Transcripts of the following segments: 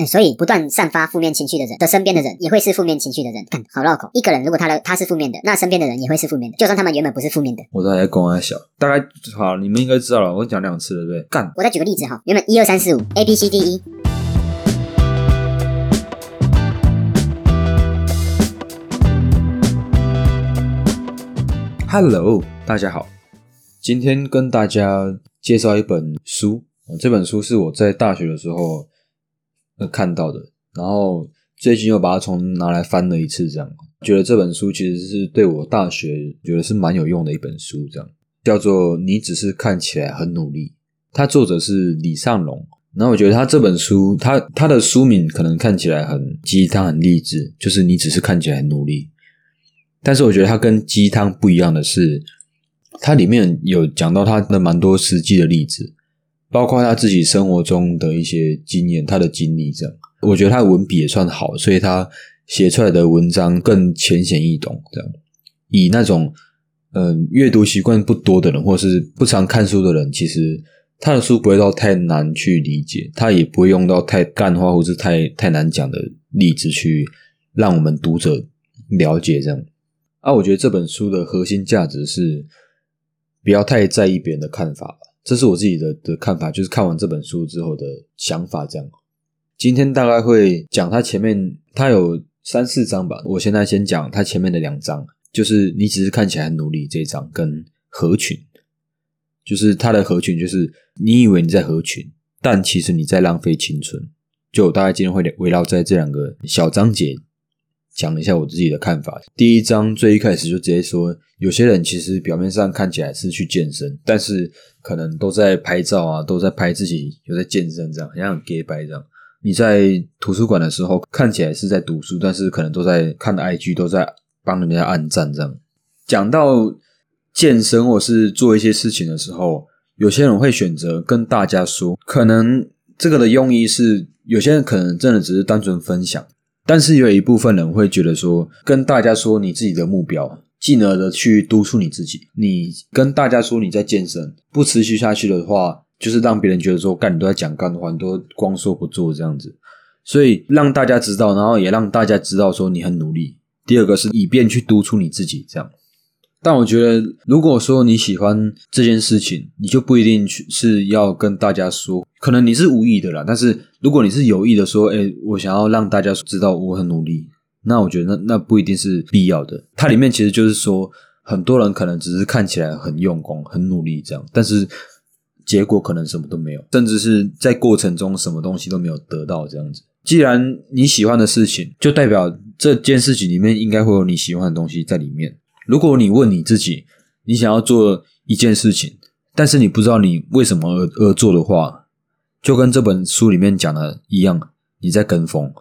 嗯，所以不断散发负面情绪的人的身边的人也会是负面情绪的人。看好绕口，一个人如果他的他是负面的，那身边的人也会是负面的，就算他们原本不是负面的。我在公安小，大概好，你们应该知道了。我讲两次了，对不对？干，我再举个例子哈，原本一二三四五 A B C D E，Hello，大家好，今天跟大家介绍一本书。哦这本书是我在大学的时候呃看到的，然后最近又把它从拿来翻了一次，这样觉得这本书其实是对我大学觉得是蛮有用的一本书，这样叫做《你只是看起来很努力》，它作者是李尚龙。然后我觉得他这本书，他他的书名可能看起来很鸡汤、很励志，就是你只是看起来很努力。但是我觉得它跟鸡汤不一样的是，它里面有讲到他的蛮多实际的例子，包括他自己生活中的一些经验、他的经历这样。我觉得他的文笔也算好，所以他写出来的文章更浅显易懂。这样，以那种嗯、阅读习惯不多的人，或是不常看书的人，其实他的书不会到太难去理解，他也不会用到太干话或是太太难讲的例子去让我们读者了解这样。啊，我觉得这本书的核心价值是不要太在意别人的看法，这是我自己的的看法，就是看完这本书之后的想法这样。今天大概会讲它前面，它有三四章吧，我现在先讲它前面的两章，就是你只是看起来很努力这一章跟合群，就是它的合群，就是你以为你在合群，但其实你在浪费青春。就我大概今天会围绕在这两个小章节讲一下我自己的看法。第一章最一开始就直接说，有些人其实表面上看起来是去健身，但是可能都在拍照啊，都在拍自己有在健身，这样很像很 gay 白这样。你在图书馆的时候看起来是在读书，但是可能都在看 IG，都在帮人家按赞这样。讲到健身或是做一些事情的时候，有些人会选择跟大家说，可能这个的用意是，有些人可能真的只是单纯分享。但是有一部分人会觉得说，跟大家说你自己的目标，进而的去督促你自己。你跟大家说你在健身，不持续下去的话，就是让别人觉得说，干你都在讲干话，你都光说不做这样子。所以让大家知道，然后也让大家知道说你很努力。第二个是以便去督促你自己这样。但我觉得，如果说你喜欢这件事情，你就不一定去是要跟大家说，可能你是无意的啦。但是如果你是有意的说，哎、我想要让大家知道我很努力，那我觉得那那不一定是必要的。它里面其实就是说，很多人可能只是看起来很用功、很努力这样，但是结果可能什么都没有，甚至是在过程中什么东西都没有得到这样子。既然你喜欢的事情，就代表这件事情里面应该会有你喜欢的东西在里面。如果你问你自己，你想要做一件事情，但是你不知道你为什么而而做的话，就跟这本书里面讲的一样，你在跟风。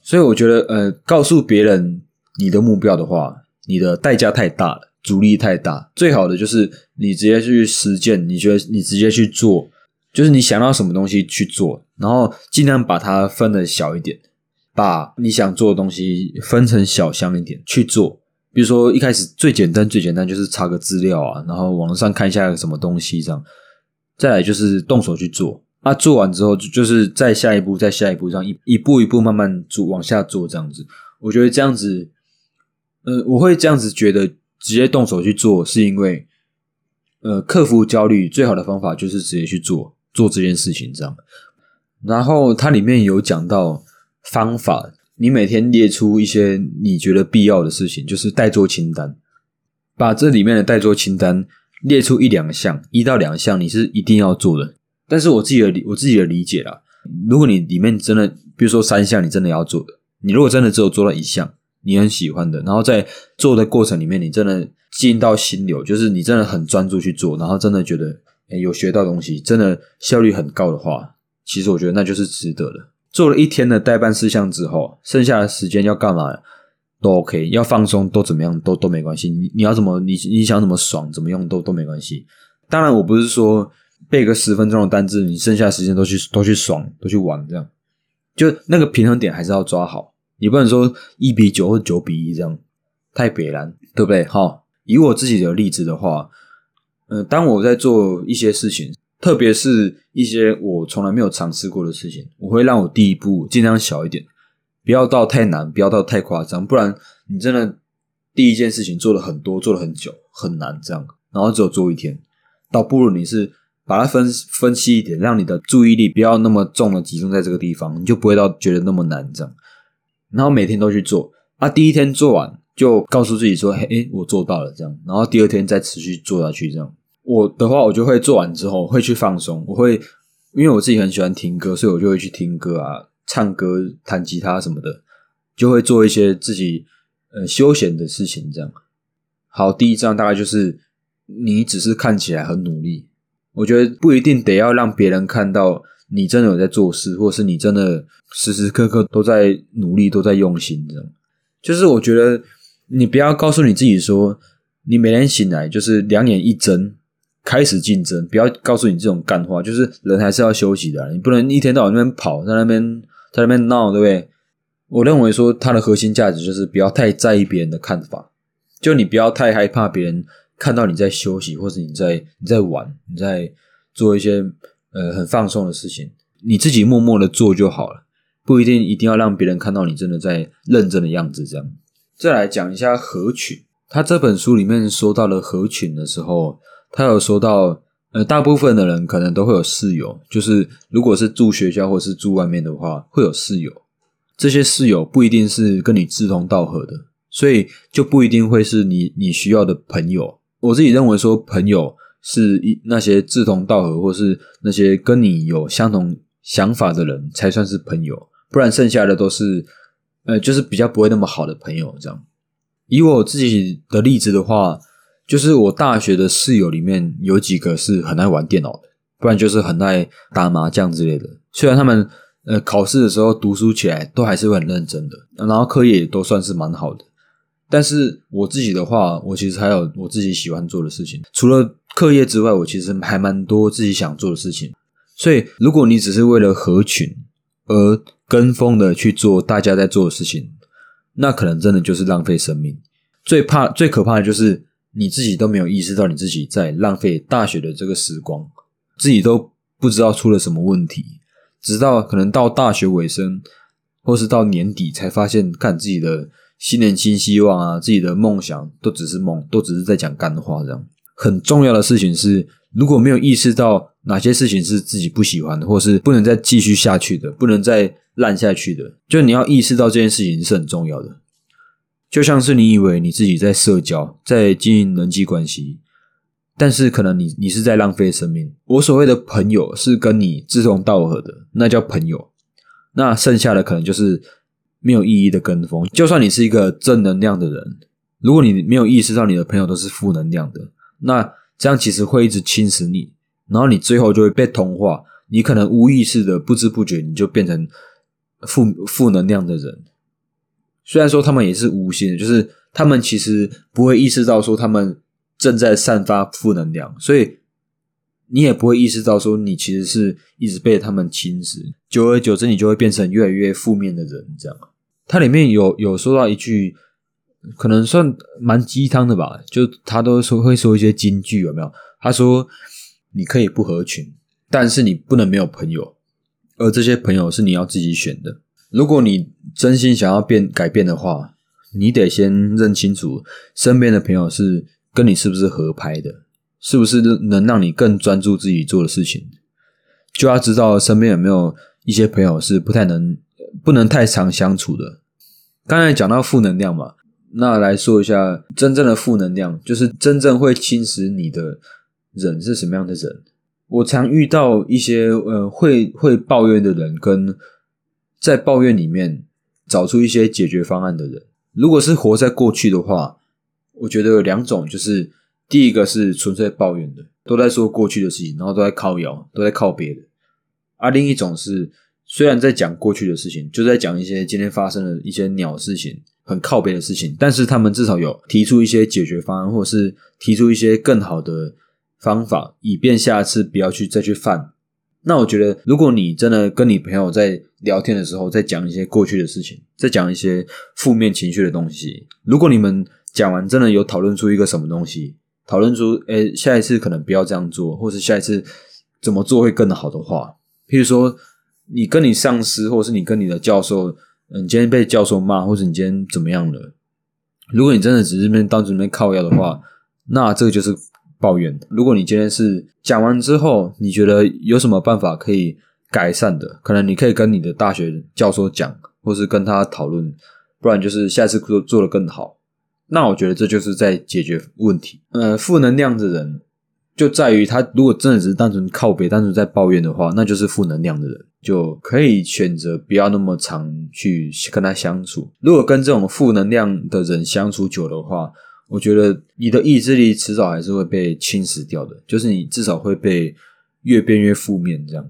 所以我觉得，呃，告诉别人你的目标的话，你的代价太大了，阻力太大。最好的就是你直接去实践，你觉得你直接去做，就是你想要什么东西去做，然后尽量把它分的小一点，把你想做的东西分成小项一点去做。比如说一开始最简单最简单就是查个资料啊，然后网上看一下什么东西这样，再来就是动手去做。啊，做完之后就就是再下一步，再下一步，这样一一步一步慢慢做往下做这样子。我觉得这样子，呃，我会这样子觉得直接动手去做，是因为呃克服焦虑最好的方法就是直接去做做这件事情这样。然后它里面有讲到方法，你每天列出一些你觉得必要的事情，就是待做清单，把这里面的待做清单列出一两项，一到两项你是一定要做的。但是我自己的理我自己的理解啦，如果你里面真的，比如说三项你真的要做的，你如果真的只有做到一项你很喜欢的，然后在做的过程里面你真的进到心流，就是你真的很专注去做，然后真的觉得有学到东西，真的效率很高的话，其实我觉得那就是值得的。做了一天的代办事项之后，剩下的时间要干嘛都 OK，要放松都怎么样都都没关系。你你要怎么你你想怎么爽怎么用都都没关系。当然我不是说背个十分钟的单字，你剩下的时间都去都去爽都去玩这样，就那个平衡点还是要抓好。你不能说一比九或九比一这样太北然，对不对？哈，以我自己的例子的话，呃，当我在做一些事情，特别是一些我从来没有尝试过的事情，我会让我第一步尽量小一点，不要到太难，不要到太夸张，不然你真的第一件事情做了很多，做了很久，很难这样，然后只有做一天，倒不如你是把它分分析一点，让你的注意力不要那么重的集中在这个地方，你就不会到觉得那么难这样，然后每天都去做，啊，第一天做完就告诉自己说，嘿，我做到了这样，然后第二天再持续做下去这样。我的话，我就会做完之后会去放松。我会因为我自己很喜欢听歌，所以我就会去听歌啊、唱歌、弹吉他什么的，就会做一些自己呃休闲的事情。这样好，第一章大概就是你只是看起来很努力，我觉得不一定得要让别人看到你真的有在做事，或是你真的时时刻刻都在努力、都在用心。这样就是我觉得你不要告诉你自己说，你每天醒来就是两眼一睁。开始竞争，不要告诉你这种干话，就是人还是要休息的，你不能一天到晚那边跑，在那边在那边闹，对不对？我认为说它的核心价值就是不要太在意别人的看法，就你不要太害怕别人看到你在休息，或者你在你在玩，你在做一些呃很放松的事情，你自己默默的做就好了，不一定一定要让别人看到你真的在认真的样子。这样，再来讲一下合群，他这本书里面说到了合群的时候。他有说到，呃，大部分的人可能都会有室友，就是如果是住学校或是住外面的话，会有室友。这些室友不一定是跟你志同道合的，所以就不一定会是你你需要的朋友。我自己认为说，朋友是一那些志同道合，或是那些跟你有相同想法的人才算是朋友，不然剩下的都是，呃，就是比较不会那么好的朋友。这样，以我自己的例子的话。就是我大学的室友里面有几个是很爱玩电脑的，不然就是很爱打麻将之类的。虽然他们呃考试的时候读书起来都还是会很认真的，然后课业也都算是蛮好的。但是我自己的话，我其实还有我自己喜欢做的事情，除了课业之外，我其实还蛮多自己想做的事情。所以如果你只是为了合群而跟风的去做大家在做的事情，那可能真的就是浪费生命。最怕、最可怕的就是。你自己都没有意识到你自己在浪费大学的这个时光，自己都不知道出了什么问题，直到可能到大学尾声，或是到年底才发现，看自己的新年新希望啊，自己的梦想都只是梦，都只是在讲干话。这样很重要的事情是，如果没有意识到哪些事情是自己不喜欢的，或是不能再继续下去的，不能再烂下去的，就你要意识到这件事情是很重要的。就像是你以为你自己在社交，在经营人际关系，但是可能你你是在浪费生命。我所谓的朋友是跟你志同道合的，那叫朋友。那剩下的可能就是没有意义的跟风。就算你是一个正能量的人，如果你没有意识到你的朋友都是负能量的，那这样其实会一直侵蚀你，然后你最后就会被同化。你可能无意识的、不知不觉你就变成负负能量的人。虽然说他们也是无心的，就是他们其实不会意识到说他们正在散发负能量，所以你也不会意识到说你其实是一直被他们侵蚀，久而久之你就会变成越来越负面的人。这样，它里面有有说到一句，可能算蛮鸡汤的吧，就他都说会说一些金句，有没有？他说你可以不合群，但是你不能没有朋友，而这些朋友是你要自己选的。如果你真心想要变改变的话，你得先认清楚身边的朋友是跟你是不是合拍的，是不是能让你更专注自己做的事情。就要知道身边有没有一些朋友是不太能、不能太常相处的。刚才讲到负能量嘛，那来说一下真正的负能量，就是真正会侵蚀你的人是什么样的人。我常遇到一些呃会会抱怨的人跟。在抱怨里面找出一些解决方案的人，如果是活在过去的话，我觉得有两种，就是第一个是纯粹抱怨的，都在说过去的事情，然后都在靠谣，都在靠别人；而另一种是虽然在讲过去的事情，就在讲一些今天发生的一些鸟事情，很靠别的事情，但是他们至少有提出一些解决方案，或者是提出一些更好的方法，以便下次不要去再去犯。那我觉得，如果你真的跟你朋友在聊天的时候，在讲一些过去的事情，在讲一些负面情绪的东西，如果你们讲完真的有讨论出一个什么东西，讨论出，诶，下一次可能不要这样做，或是下一次怎么做会更好的话，譬如说你跟你上司，或是你跟你的教授，嗯，今天被教授骂，或者你今天怎么样了？如果你真的只是边当着边靠药的话，那这个就是抱怨。如果你今天是讲完之后，你觉得有什么办法可以改善的，可能你可以跟你的大学教授讲，或是跟他讨论，不然就是下次做做的更好。那我觉得这就是在解决问题。呃，负能量的人就在于他如果真的只是单纯靠北、单纯在抱怨的话，那就是负能量的人，就可以选择不要那么常去跟他相处。如果跟这种负能量的人相处久的话，我觉得你的意志力迟早还是会被侵蚀掉的，就是你至少会被越变越负面这样。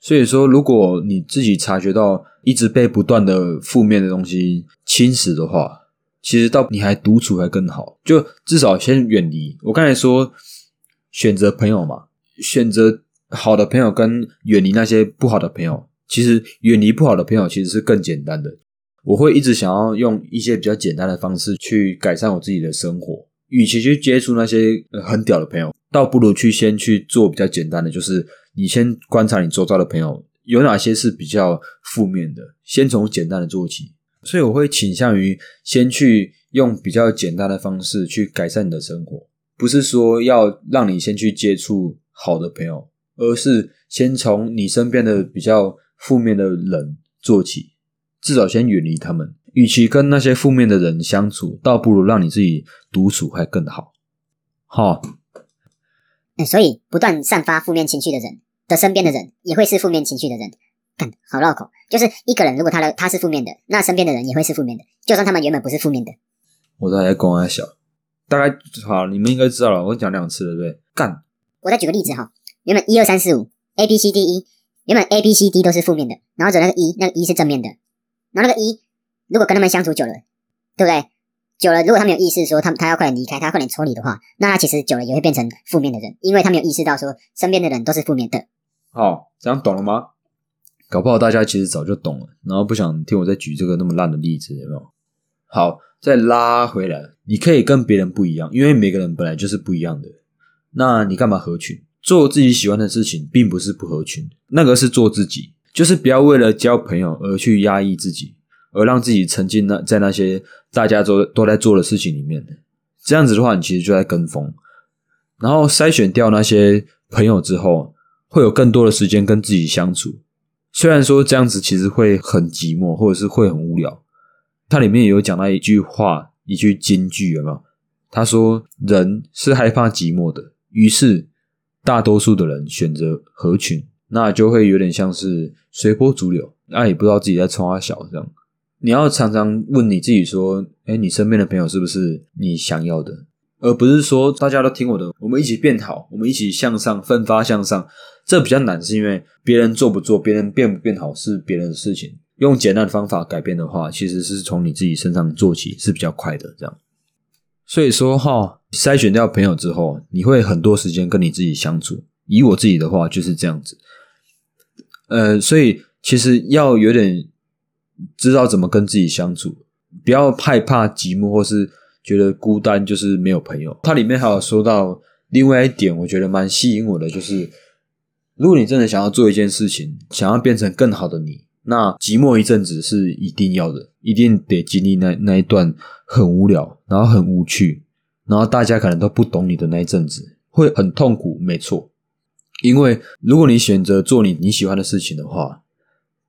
所以说，如果你自己察觉到一直被不断的负面的东西侵蚀的话，其实到你还独处还更好，就至少先远离。我刚才说选择朋友嘛，选择好的朋友跟远离那些不好的朋友，其实远离不好的朋友其实是更简单的。我会一直想要用一些比较简单的方式去改善我自己的生活，与其去接触那些很屌的朋友，倒不如去先去做比较简单的，就是你先观察你周遭的朋友有哪些是比较负面的，先从简单的做起。所以我会倾向于先去用比较简单的方式去改善你的生活，不是说要让你先去接触好的朋友，而是先从你身边的比较负面的人做起，至少先远离他们。与其跟那些负面的人相处，倒不如让你自己独处还更好。好，所以不断散发负面情绪的人的身边的人，也会是负面情绪的人。好绕口，就是一个人如果他的他是负面的，那身边的人也会是负面的，就算他们原本不是负面的。我在在公安小，大概好，你们应该知道了。我讲两次了，对不对？干，我再举个例子哈，原本一二三四五 A B C D E，原本 A B C D 都是负面的，然后只有那个一，那个一是正面的，然后那个一如果跟他们相处久了，对不对？久了，如果他们有意识说他他要快点离开，他要快点抽离的话，那他其实久了也会变成负面的人，因为他没有意识到说身边的人都是负面的。好，这样懂了吗？搞不好大家其实早就懂了，然后不想听我再举这个那么烂的例子，有没有？好，再拉回来，你可以跟别人不一样，因为每个人本来就是不一样的。那你干嘛合群？做自己喜欢的事情，并不是不合群，那个是做自己，就是不要为了交朋友而去压抑自己，而让自己沉浸那在那些大家都都在做的事情里面。这样子的话，你其实就在跟风，然后筛选掉那些朋友之后，会有更多的时间跟自己相处。虽然说这样子其实会很寂寞，或者是会很无聊。它里面也有讲到一句话，一句金句，有没有？他说：“人是害怕寂寞的，于是大多数的人选择合群，那就会有点像是随波逐流，那也不知道自己在冲啊小这样。你要常常问你自己说：，哎，你身边的朋友是不是你想要的？”而不是说大家都听我的，我们一起变好，我们一起向上，奋发向上。这比较难，是因为别人做不做，别人变不变好是别人的事情。用简单的方法改变的话，其实是从你自己身上做起是比较快的。这样，所以说哈，筛选掉朋友之后，你会很多时间跟你自己相处。以我自己的话就是这样子。呃，所以其实要有点知道怎么跟自己相处，不要害怕寂寞或是。觉得孤单就是没有朋友。它里面还有说到另外一点，我觉得蛮吸引我的，就是如果你真的想要做一件事情，想要变成更好的你，那寂寞一阵子是一定要的，一定得经历那那一段很无聊，然后很无趣，然后大家可能都不懂你的那一阵子，会很痛苦，没错。因为如果你选择做你你喜欢的事情的话，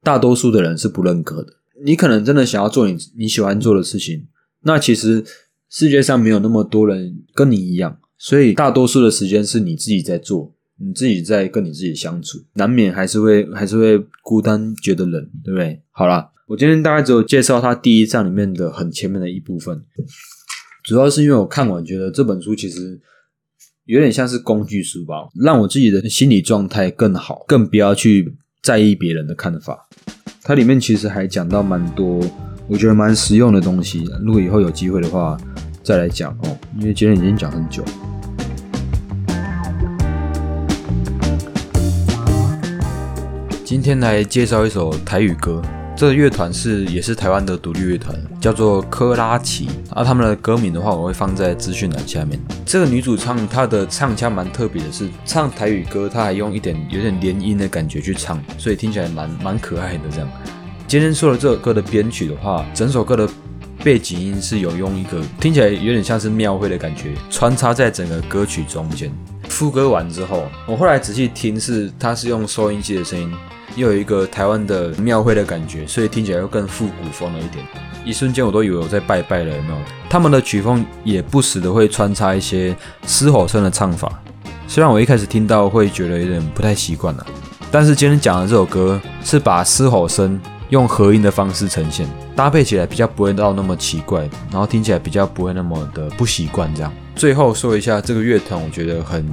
大多数的人是不认可的。你可能真的想要做你你喜欢做的事情，那其实。世界上没有那么多人跟你一样，所以大多数的时间是你自己在做，你自己在跟你自己相处，难免还是会还是会孤单，觉得冷，对不对？好啦，我今天大概只有介绍他第一章里面的很前面的一部分，主要是因为我看完觉得这本书其实有点像是工具书吧，让我自己的心理状态更好，更不要去在意别人的看法。它里面其实还讲到蛮多。我觉得蛮实用的东西，如果以后有机会的话，再来讲哦。因为今天已经讲很久。今天来介绍一首台语歌，这个乐团是也是台湾的独立乐团，叫做科拉奇。啊，他们的歌名的话，我会放在资讯栏下面。这个女主唱她的唱腔蛮特别的，是唱台语歌，她还用一点有点连音的感觉去唱，所以听起来蛮蛮可爱的这样。今天说的这首歌的编曲的话，整首歌的背景音是有用一个听起来有点像是庙会的感觉，穿插在整个歌曲中间。副歌完之后，我后来仔细听，是它是用收音机的声音。又有一个台湾的庙会的感觉，所以听起来又更复古风了一点。一瞬间我都以为我在拜拜了，有没有？他们的曲风也不时的会穿插一些嘶吼声的唱法，虽然我一开始听到会觉得有点不太习惯了，但是今天讲的这首歌是把嘶吼声用合音的方式呈现，搭配起来比较不会到那么奇怪，然后听起来比较不会那么的不习惯这样。最后说一下这个乐团，我觉得很。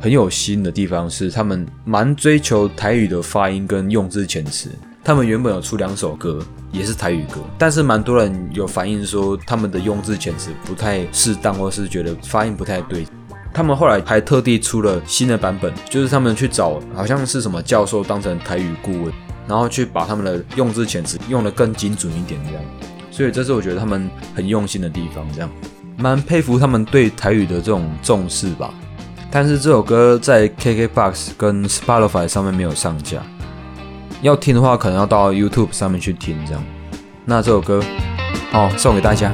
很有心的地方是，他们蛮追求台语的发音跟用字遣词。他们原本有出两首歌，也是台语歌，但是蛮多人有反映说，他们的用字遣词不太适当，或是觉得发音不太对。他们后来还特地出了新的版本，就是他们去找好像是什么教授当成台语顾问，然后去把他们的用字遣词用的更精准一点，这样。所以这是我觉得他们很用心的地方，这样蛮佩服他们对台语的这种重视吧。但是这首歌在 KKBOX 跟 Spotify 上面没有上架，要听的话可能要到 YouTube 上面去听这样。那这首歌，哦，送给大家。